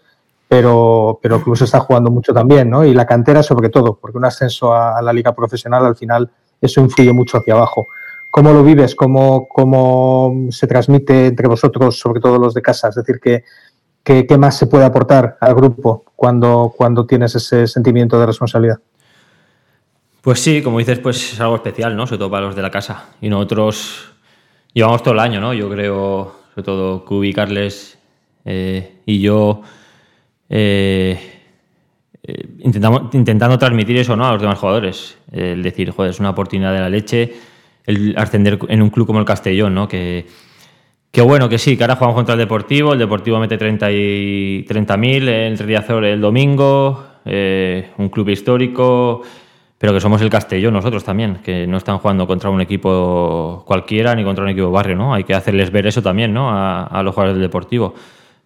pero, pero el club se está jugando mucho también, ¿no? Y la cantera sobre todo, porque un ascenso a, la liga profesional al final eso influye mucho hacia abajo. ¿Cómo lo vives? ¿Cómo, cómo se transmite entre vosotros, sobre todo los de casa? Es decir, ¿qué, qué, más se puede aportar al grupo cuando, cuando tienes ese sentimiento de responsabilidad? Pues sí, como dices, pues es algo especial, ¿no? Sobre todo para los de la casa. Y nosotros llevamos todo el año, ¿no? Yo creo, sobre todo Cubi, Carles eh, y yo, eh, eh, intentando transmitir eso, ¿no? A los demás jugadores. El decir, joder, es una oportunidad de la leche el ascender en un club como el Castellón, ¿no? Que, bueno, que sí, que ahora jugamos contra el Deportivo, el Deportivo mete 30.000 30 en el Riazor el domingo, un club histórico pero que somos el Castellón nosotros también, que no están jugando contra un equipo cualquiera ni contra un equipo barrio, ¿no? Hay que hacerles ver eso también, ¿no? A, los jugadores del Deportivo.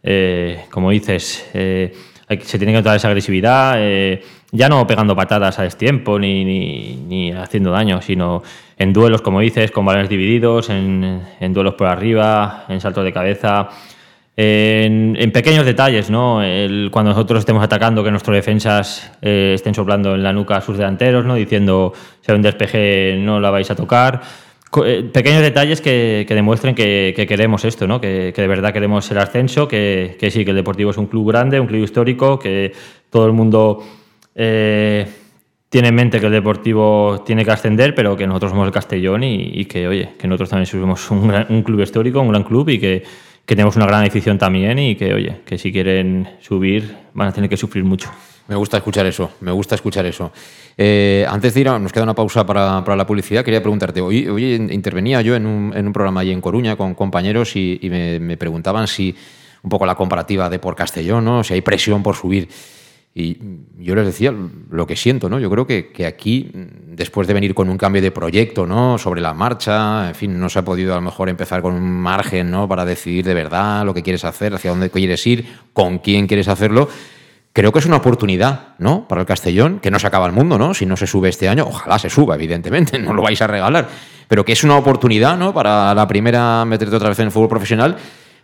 Eh, como dices, eh, se tiene que notar esa agresividad, eh, ya no pegando patadas a destiempo ni, ni, haciendo daño, sino en duelos, como dices, con balones divididos, en, duelos por arriba, en saltos de cabeza en, pequeños detalles, ¿no? cuando nosotros estemos atacando, que nuestros defensas estén soplando en la nuca a sus delanteros, ¿no? Diciendo, si hay un despeje no la vais a tocar. Eh, pequeños detalles que, demuestren que, queremos esto, ¿no? Que, de verdad queremos el ascenso, que, sí, que el Deportivo es un club grande, un club histórico, que todo el mundo eh, tiene en mente que el Deportivo tiene que ascender, pero que nosotros somos el Castellón y, que, oye, que nosotros también somos un, un club histórico, un gran club y que tenemos una gran afición también y que, oye, que si quieren subir van a tener que sufrir mucho. Me gusta escuchar eso, me gusta escuchar eso. Eh, antes de ir, nos queda una pausa para, para la publicidad. Quería preguntarte, hoy, hoy intervenía yo en un, en un, programa allí en Coruña con compañeros y, me, me, preguntaban si un poco la comparativa de por Castellón, ¿no? si hay presión por subir. Y yo les decía lo que siento, ¿no? Yo creo que, que, aquí, después de venir con un cambio de proyecto, ¿no? Sobre la marcha, en fin, no se ha podido a lo mejor empezar con un margen, ¿no? Para decidir de verdad lo que quieres hacer, hacia dónde quieres ir, con quién quieres hacerlo. Creo que es una oportunidad, ¿no? Para el Castellón, que no se acaba el mundo, ¿no? Si no se sube este año, ojalá se suba, evidentemente, no lo vais a regalar. Pero que es una oportunidad, ¿no? Para la primera meterte otra vez en el fútbol profesional.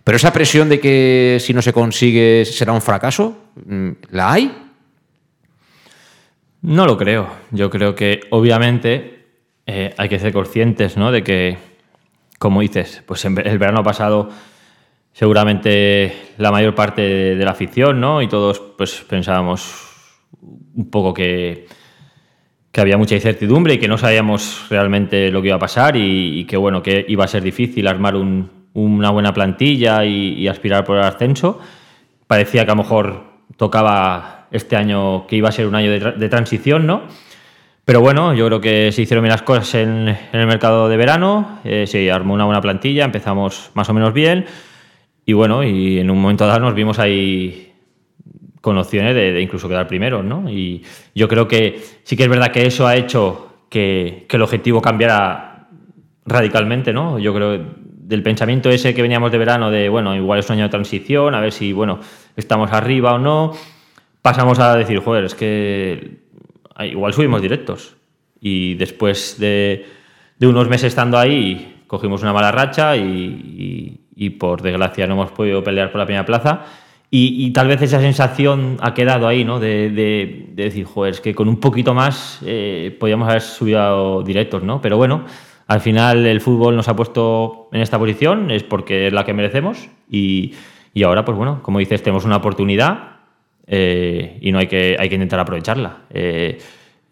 Pero esa presión de que si no se consigue será un fracaso, mm, ¿la hay? No lo creo. Yo creo que obviamente eh, hay que ser conscientes ¿no? de que, como dices, pues el verano pasado seguramente la mayor parte de, la afición ¿no? y todos pues pensábamos un poco que, que había mucha incertidumbre y que no sabíamos realmente lo que iba a pasar y, que bueno que iba a ser difícil armar una buena plantilla y, aspirar por el ascenso. Parecía que a lo mejor tocaba este año que iba a ser un año de, transición, ¿no? Pero bueno, yo creo que se hicieron bien las cosas en, el mercado de verano, eh, se armó una buena plantilla, empezamos más o menos bien y bueno, y en un momento dado nos vimos ahí con opciones de, incluso quedar primero, ¿no? Y yo creo que sí que es verdad que eso ha hecho que, que el objetivo cambiara radicalmente, ¿no? Yo creo del pensamiento ese que veníamos de verano de, bueno, igual es un año de transición, a ver si, bueno, estamos arriba o no, pasamos a decir, joder, es que igual subimos directos. Y después de, unos meses estando ahí, cogimos una mala racha y, por desgracia no hemos podido pelear por la primera plaza. Y, tal vez esa sensación ha quedado ahí, ¿no? De, decir, joder, es que con un poquito más eh, podíamos haber subido directos, ¿no? Pero bueno, al final el fútbol nos ha puesto en esta posición, es porque es la que merecemos. Y, ahora, pues bueno, como dices, tenemos una oportunidad eh, y no hay que, hay que intentar aprovecharla. Eh,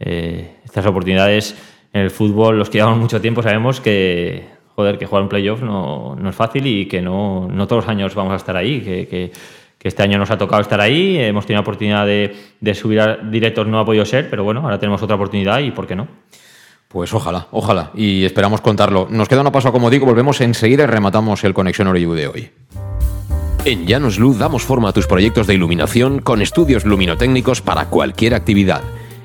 eh, estas oportunidades en el fútbol, los que llevamos mucho tiempo, sabemos que, joder, que jugar un playoff no, no es fácil y que no, no, todos los años vamos a estar ahí, que, que, este año nos ha tocado estar ahí, hemos tenido la oportunidad de, de subir a directos, no ha podido ser, pero bueno, ahora tenemos otra oportunidad y ¿por qué no? Pues ojalá, ojalá, y esperamos contarlo. Nos queda una paso, como digo, volvemos enseguida y rematamos el Conexión Oreyú de hoy. En Llanos Luz damos forma a tus proyectos de iluminación con estudios luminotécnicos para cualquier actividad.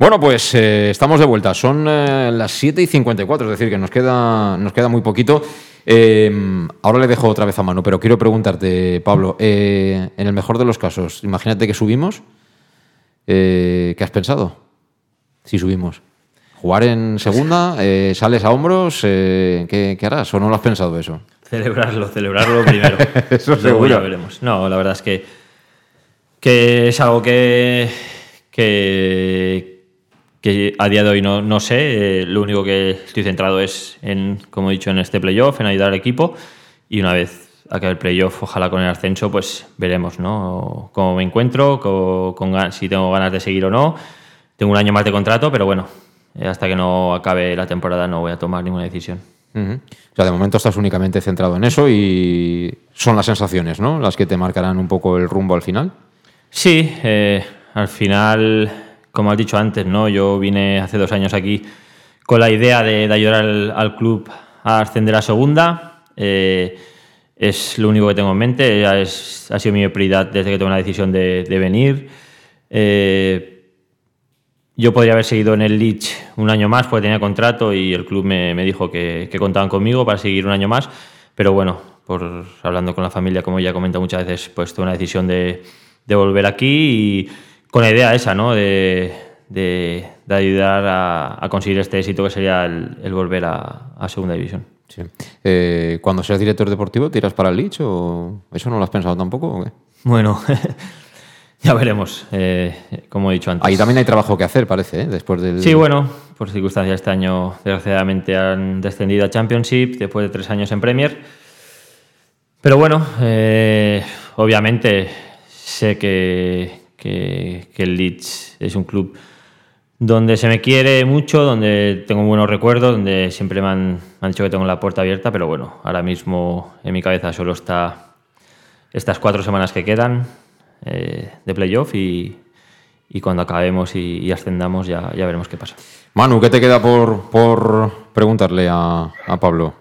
Bueno, pues eh, estamos de vuelta. Son eh, las 7 y 54, es decir, que nos queda, nos queda muy poquito. Eh, ahora le dejo otra vez a mano, pero quiero preguntarte, Pablo, eh, en el mejor de los casos, imagínate que subimos, ¿qué has pensado? Si subimos. Jugar en segunda, sales a hombros, ¿qué, ¿qué, harás? ¿O no lo has pensado eso? Celebrarlo, celebrarlo primero. eso seguro. Ya veremos. No, la verdad es que, que es algo que, que, que a día de hoy no, no sé. Eh, lo único que estoy centrado es en, como he dicho, en este playoff, en ayudar al equipo. Y una vez acabe el playoff, ojalá con el ascenso, pues veremos ¿no? cómo me encuentro, con, con, si tengo ganas de seguir o no. Tengo un año más de contrato, pero bueno, hasta que no acabe la temporada no voy a tomar ninguna decisión. Uh -huh. O sea, de momento estás únicamente centrado en eso y son las sensaciones, ¿no? Las que te marcarán un poco el rumbo al final. Sí, eh, al final, como has dicho antes, ¿no? Yo vine hace dos años aquí con la idea de, de ayudar al, al, club a ascender a segunda. Eh, es lo único que tengo en mente, es, ha sido mi prioridad desde que tomé la decisión de, de venir. Eh, yo podría haber seguido en el Leeds un año más porque tenía contrato y el club me, me dijo que, que, contaban conmigo para seguir un año más. Pero bueno, por hablando con la familia, como ya he comentado muchas veces, pues tuve una decisión de, de volver aquí y con la idea esa, ¿no? De, de, de ayudar a, a, conseguir este éxito que sería el, el volver a, a, Segunda División. Sí. Eh, cuando seas director deportivo, ¿tiras para el Leeds o eso no lo has pensado tampoco? Bueno. Ya veremos, eh, como he dicho antes. Ahí también hay trabajo que hacer, parece, ¿eh? después del... Sí, bueno, por circunstancias este año desgraciadamente han descendido a Championship después de tres años en Premier. Pero bueno, eh, obviamente sé que, que, el Leeds es un club donde se me quiere mucho, donde tengo buenos recuerdos, donde siempre me han, me han dicho que tengo la puerta abierta, pero bueno, ahora mismo en mi cabeza solo está estas cuatro semanas que quedan eh, de playoff y, y, cuando acabemos y, y ascendamos ya, ya, veremos qué pasa. Manu, ¿qué te queda por, por preguntarle a, a, Pablo?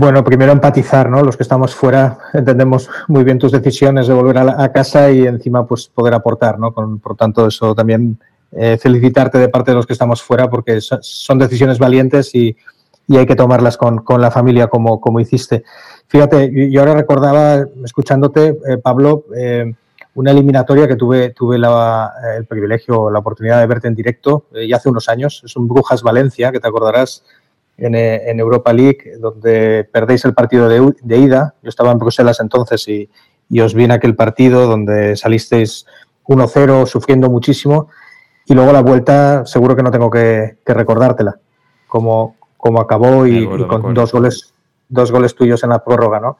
Bueno, primero empatizar, ¿no? Los que estamos fuera entendemos muy bien tus decisiones de volver a, la, casa y encima pues poder aportar, ¿no? Con, por tanto, eso también eh, felicitarte de parte de los que estamos fuera porque so, son decisiones valientes y, y hay que tomarlas con, con la familia como, como hiciste. Fíjate, yo ahora recordaba, escuchándote, eh, Pablo, eh, una eliminatoria que tuve, tuve la, el privilegio, la oportunidad de verte en directo eh, ya hace unos años. Es un Brujas Valencia, que te acordarás, en, eh, en Europa League, donde perdéis el partido de, de, ida. Yo estaba en Bruselas entonces y, y os vi en aquel partido donde salisteis 1-0 sufriendo muchísimo. Y luego la vuelta, seguro que no tengo que, que recordártela, como, como acabó y, acuerdo, y con dos goles dos goles tuyos en la prórroga, ¿no?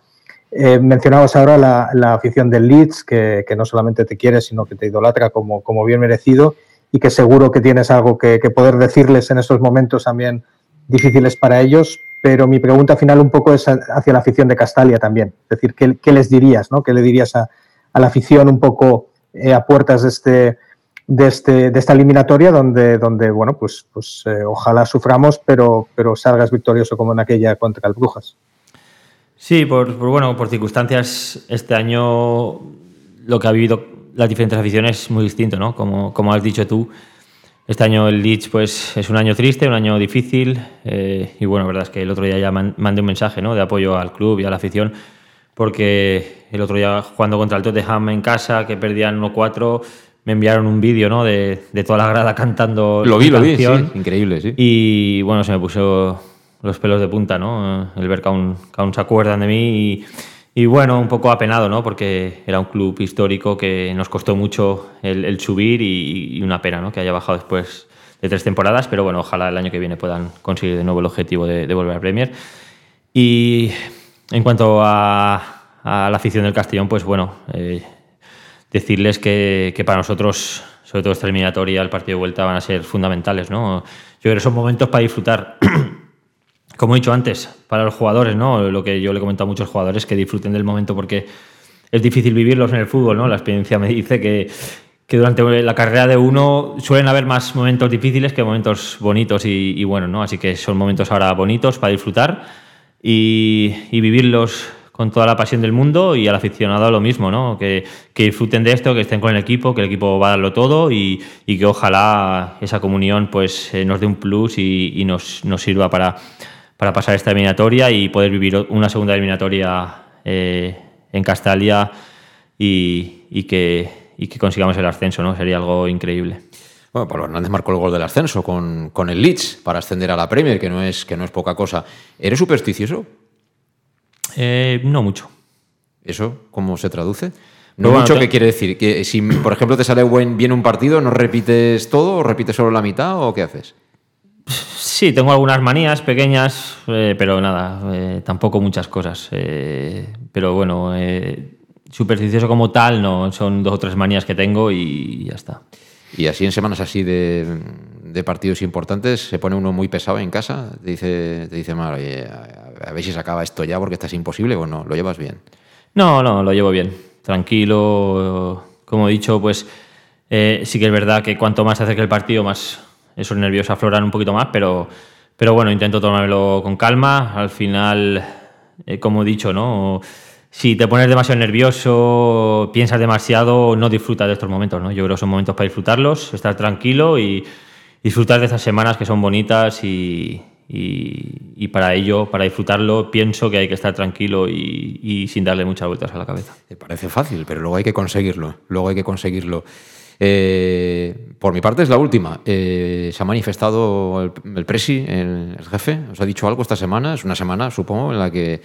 Eh, mencionabas ahora la, la, afición del Leeds, que, que, no solamente te quiere, sino que te idolatra como, como bien merecido y que seguro que tienes algo que, que, poder decirles en estos momentos también difíciles para ellos. Pero mi pregunta final un poco es hacia la afición de Castalia también. Es decir, ¿qué, les dirías? ¿no? ¿Qué le dirías a, la afición un poco eh, a puertas de este, de, este, de esta eliminatoria donde, donde bueno, pues, pues eh, ojalá suframos, pero, pero salgas victorioso como en aquella contra el Brujas. Sí, por, por, bueno, por circunstancias, este año lo que ha vivido las diferentes aficiones es muy distinto, ¿no? Como, como has dicho tú, este año el Leeds pues, es un año triste, un año difícil, eh, y bueno, la verdad es que el otro día ya mandé un mensaje ¿no? de apoyo al club y a la afición, porque el otro día jugando contra el Tottenham en casa, que perdían 1-4, me enviaron un vídeo ¿no? de, de, toda la grada cantando. Lo vi, lo vi, sí, increíble, sí. Y bueno, se me puso los pelos de punta, ¿no? El ver que aún, que aún se acuerdan de mí y, y, bueno, un poco apenado, ¿no? Porque era un club histórico que nos costó mucho el, el subir y, y, una pena, ¿no? Que haya bajado después de tres temporadas, pero bueno, ojalá el año que viene puedan conseguir de nuevo el objetivo de, de volver a Premier. Y en cuanto a, a, la afición del Castellón, pues bueno, eh, decirles que, que, para nosotros, sobre todo esta eliminatoria, el partido de vuelta van a ser fundamentales, ¿no? Yo creo que son momentos para disfrutar como he dicho antes, para los jugadores, ¿no? Lo que yo le he comentado a muchos jugadores que disfruten del momento porque es difícil vivirlos en el fútbol, ¿no? La experiencia me dice que, que durante la carrera de uno suelen haber más momentos difíciles que momentos bonitos y, y buenos, ¿no? Así que son momentos ahora bonitos para disfrutar y, y, vivirlos con toda la pasión del mundo y al aficionado lo mismo, ¿no? Que, que, disfruten de esto, que estén con el equipo, que el equipo va a darlo todo y, y que ojalá esa comunión pues eh, nos dé un plus y nos, nos sirva para para pasar esta eliminatoria y poder vivir una segunda eliminatoria eh, en Castalia y, y, que, y, que, consigamos el ascenso, ¿no? Sería algo increíble. Bueno, Pablo Hernández marcó el gol del ascenso con, con el Leeds para ascender a la Premier, que no es, que no es poca cosa. ¿Eres supersticioso? Eh, no mucho. ¿Eso cómo se traduce? No mucho, ¿qué quiere decir? Que si, por ejemplo, te sale buen, bien un partido, ¿no repites todo o repites solo la mitad o qué haces? Sí, tengo algunas manías pequeñas, eh, pero nada, eh, tampoco muchas cosas. Eh, pero bueno, supersticioso como tal, no, son dos o tres manías que tengo y ya está. Y así en semanas así de, partidos importantes se pone uno muy pesado en casa, te dice, te dice mal, a ver si se acaba esto ya porque estás imposible o no, lo llevas bien. No, no, lo llevo bien tranquilo. Como he dicho, pues sí que es verdad que cuanto más se acerca el partido, más esos nervios afloran un poquito más, pero, pero bueno, intento tomármelo con calma. Al final, eh, como he dicho, ¿no? Si te pones demasiado nervioso, piensas demasiado, no disfrutas de estos momentos, ¿no? Yo creo que son momentos para disfrutarlos, estar tranquilo y disfrutar de estas semanas que son bonitas y, y, para ello, para disfrutarlo, pienso que hay que estar tranquilo y, sin darle muchas vueltas a la cabeza. Parece fácil, pero luego hay que conseguirlo. Luego hay que conseguirlo. Eh, por mi parte es la última. Eh, se ha manifestado el, presi, el, jefe, os ha dicho algo esta semana. Es una semana, supongo, en la que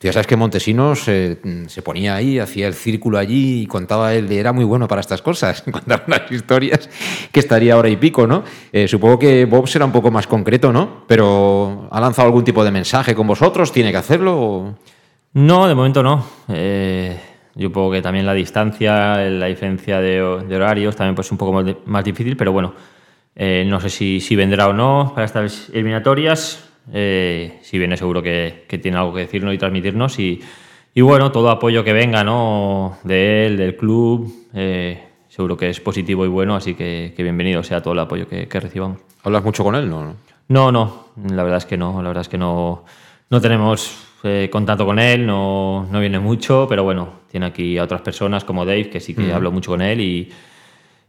ya sabes que Montesinos se ponía ahí, hacía el círculo allí y contaba él, era muy bueno para estas cosas, contaba unas historias que estaría ahora y pico, ¿no? Eh, supongo que Bob será un poco más concreto, ¿no? Pero ¿ha lanzado algún tipo de mensaje con vosotros? ¿Tiene que hacerlo? No, de momento no. Eh, yo supongo que también la distancia, la diferencia de, horarios también pues un poco más, difícil, pero bueno, no sé si, si vendrá o no para estas eliminatorias eh, si viene seguro que, tiene algo que decirnos y transmitirnos. Y, bueno, todo apoyo que venga ¿no? de él, del club, eh, seguro que es positivo y bueno, así que, bienvenido sea todo el apoyo que, recibamos. ¿Hablas mucho con él? No, no, no, la verdad es que no, la verdad es que no, no tenemos eh, contacto con él, no, no, viene mucho, pero bueno, tiene aquí a otras personas como Dave, que sí que hablo mucho con él y,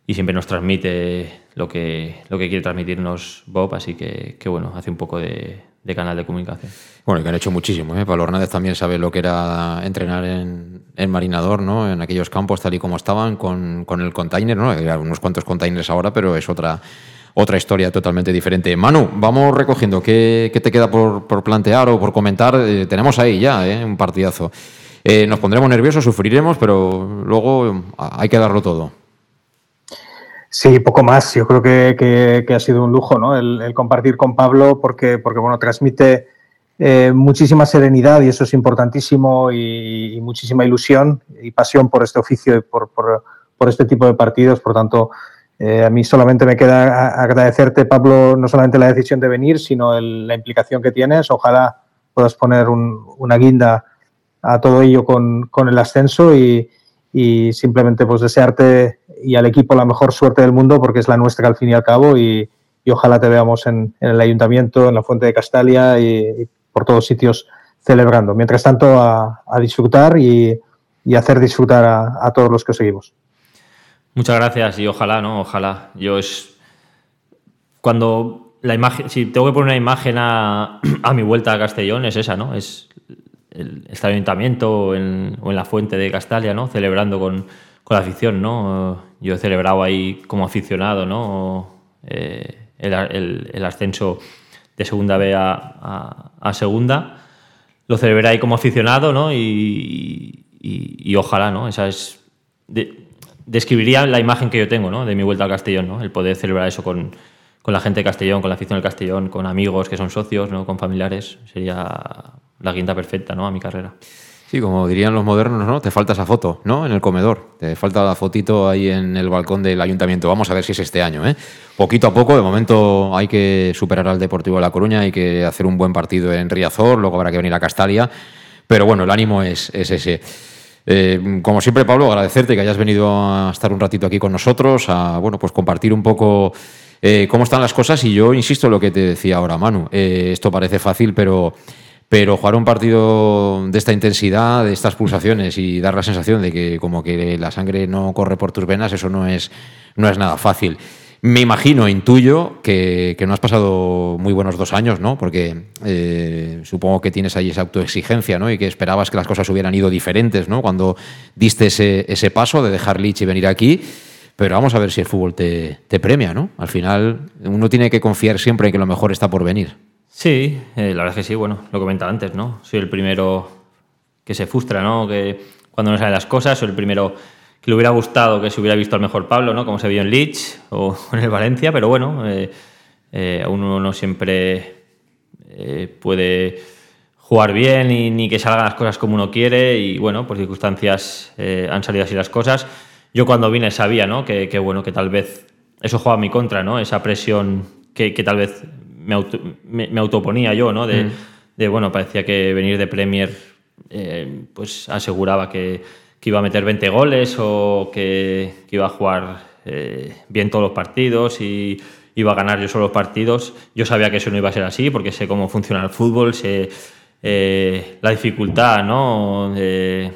y siempre nos transmite lo que, lo que quiere transmitirnos Bob, así que, que bueno, hace un poco de, de, canal de comunicación. Bueno, que han hecho muchísimo. ¿eh? Pablo Hernández también sabe lo que era entrenar en, en Marinador, ¿no? en aquellos campos tal y como estaban, con, con el container, ¿no? hay unos cuantos containers ahora, pero es otra, otra historia totalmente diferente. Manu, vamos recogiendo. ¿Qué, qué te queda por, por, plantear o por comentar? Eh, tenemos ahí ya ¿eh? un partidazo. Eh, nos pondremos nerviosos, sufriremos, pero luego hay que darlo todo. Sí, poco más. Yo creo que, ha sido un lujo ¿no? el, compartir con Pablo porque, porque bueno, transmite eh, muchísima serenidad y eso es importantísimo y, muchísima ilusión y pasión por este oficio y por, por, este tipo de partidos. Por tanto, eh, a mí solamente me queda agradecerte, Pablo, no solamente la decisión de venir, sino la implicación que tienes. Ojalá puedas poner una guinda a todo ello con, con el ascenso y, y simplemente pues desearte y al equipo la mejor suerte del mundo porque es la nuestra al fin y al cabo y, ojalá te veamos en, el ayuntamiento, en la Fuente de Castalia y, por todos sitios celebrando. Mientras tanto, a, disfrutar y, hacer disfrutar a, todos los que seguimos. Muchas gracias y ojalá, ¿no? Ojalá. Yo es... Cuando la imagen, si tengo que poner una imagen a, a mi vuelta a Castellón, es esa, ¿no? Es el, este ayuntamiento o en, la fuente de Castalia, ¿no? Celebrando con, la afición, ¿no? Yo he celebrado ahí como aficionado, ¿no? Eh, el, ascenso de segunda B a, segunda. Lo celebré ahí como aficionado, ¿no? Y, ojalá, ¿no? Esa es... describiría la imagen que yo tengo, ¿no? De mi vuelta al Castellón, ¿no? El poder celebrar eso con, con la gente de Castellón, con la afición del Castellón, con amigos que son socios, ¿no? Con familiares. Sería la quinta perfecta ¿no? a mi carrera. Sí, como dirían los modernos, ¿no? Te falta esa foto, ¿no? En el comedor. Te falta la fotito ahí en el balcón del ayuntamiento. Vamos a ver si es este año, ¿eh? Poquito a poco, de momento hay que superar al Deportivo de La Coruña, hay que hacer un buen partido en Riazor, luego habrá que venir a Castalia. Pero bueno, el ánimo es, ese. Eh, como siempre, Pablo, agradecerte que hayas venido a estar un ratito aquí con nosotros, a bueno, pues compartir un poco eh, cómo están las cosas. Y yo insisto en lo que te decía ahora, Manu. Eh, esto parece fácil, pero pero jugar un partido de esta intensidad, de estas pulsaciones y dar la sensación de que como que la sangre no corre por tus venas, eso no es, no es nada fácil. Me imagino, intuyo que, no has pasado muy buenos dos años, ¿no? Porque eh, supongo que tienes ahí esa autoexigencia, ¿no? Y que esperabas que las cosas hubieran ido diferentes, ¿no? Cuando diste ese, ese paso de dejar Lich y venir aquí. Pero vamos a ver si el fútbol te, te premia, ¿no? Al final uno tiene que confiar siempre en que lo mejor está por venir. Sí, eh, la verdad es que sí, bueno, lo comentaba antes, ¿no? Soy el primero que se frustra, ¿no? Que cuando no salen las cosas, soy el primero que le hubiera gustado que se hubiera visto al mejor Pablo, ¿no? Como se vio en Leeds o en el Valencia, pero bueno, eh, eh, uno no siempre eh, puede jugar bien y ni que salgan las cosas como uno quiere y bueno, por circunstancias eh, han salido así las cosas. Yo cuando vine sabía, ¿no? Que, que, bueno, que tal vez eso juega a mi contra, ¿no? Esa presión que, que tal vez me, auto, me, me, autoponía yo, ¿no? De, mm. de, bueno, parecía que venir de Premier eh, pues aseguraba que, que, iba a meter 20 goles o que, que iba a jugar eh, bien todos los partidos y iba a ganar yo solo los partidos. Yo sabía que eso no iba a ser así porque sé cómo funciona el fútbol, sé eh, la dificultad ¿no? de,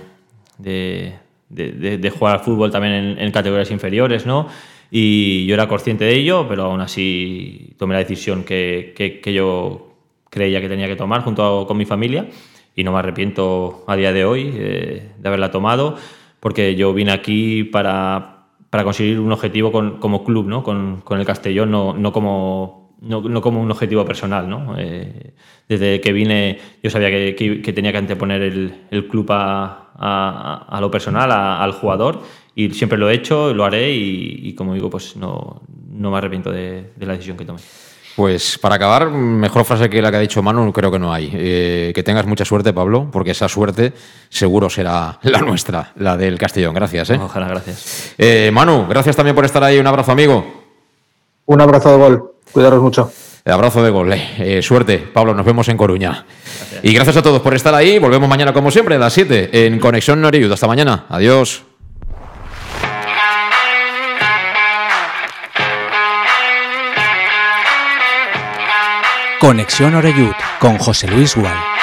de, de, de, jugar al fútbol también en, en, categorías inferiores, ¿no? Y yo era consciente de ello, pero aún así tomé la decisión que, que, que yo creía que tenía que tomar junto a, con mi familia y no me arrepiento a día de hoy eh, de haberla tomado porque yo vine aquí para, para conseguir un objetivo con, como club, ¿no? Con, con el Castellón, no, no como no, no, como un objetivo personal. ¿no? Eh, desde que vine yo sabía que, que, que tenía que anteponer el, el club a, a, a, lo personal, a, al jugador, y siempre lo he hecho, lo haré y, y como digo, pues no, no me arrepiento de, de, la decisión que tomé. Pues para acabar, mejor frase que la que ha dicho Manu creo que no hay. Eh, que tengas mucha suerte, Pablo, porque esa suerte seguro será la nuestra, la del Castellón. Gracias. ¿eh? Ojalá, gracias. Eh, Manu, gracias también por estar ahí. Un abrazo, amigo. Un abrazo de gol. Cuidaros mucho. El abrazo de gol. Eh, suerte, Pablo. Nos vemos en Coruña. Gracias. Y gracias a todos por estar ahí. Volvemos mañana, como siempre, a las 7 en Conexión Noriud. Hasta mañana. Adiós. Conexión Oreyud con José Luis Gual.